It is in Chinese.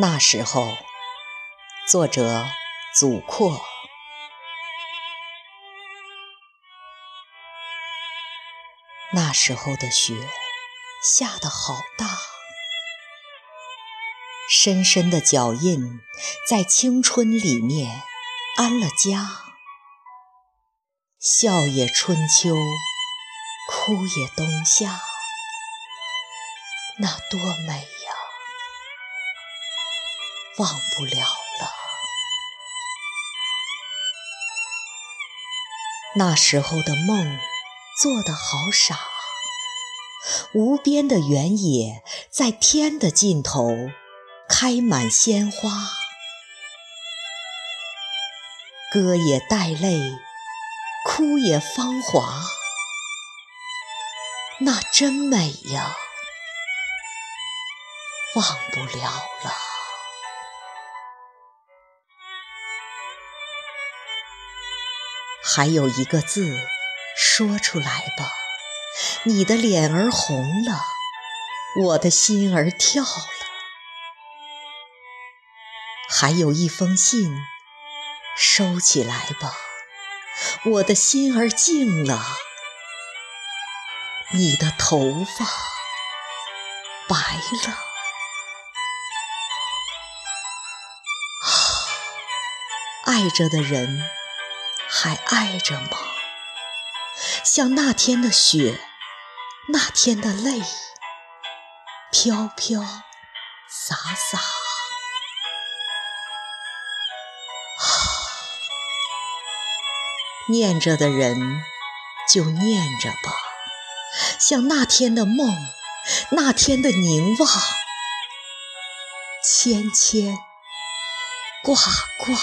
那时候，作者祖阔。那时候的雪下得好大，深深的脚印在青春里面安了家。笑也春秋，哭也冬夏，那多美！忘不了了。那时候的梦做得好傻，无边的原野在天的尽头开满鲜花，歌也带泪，哭也芳华，那真美呀，忘不了了。还有一个字，说出来吧。你的脸儿红了，我的心儿跳了。还有一封信，收起来吧。我的心儿静了，你的头发白了。啊，爱着的人。还爱着吗？像那天的雪，那天的泪，飘飘洒洒。念着的人就念着吧，像那天的梦，那天的凝望，牵牵挂挂。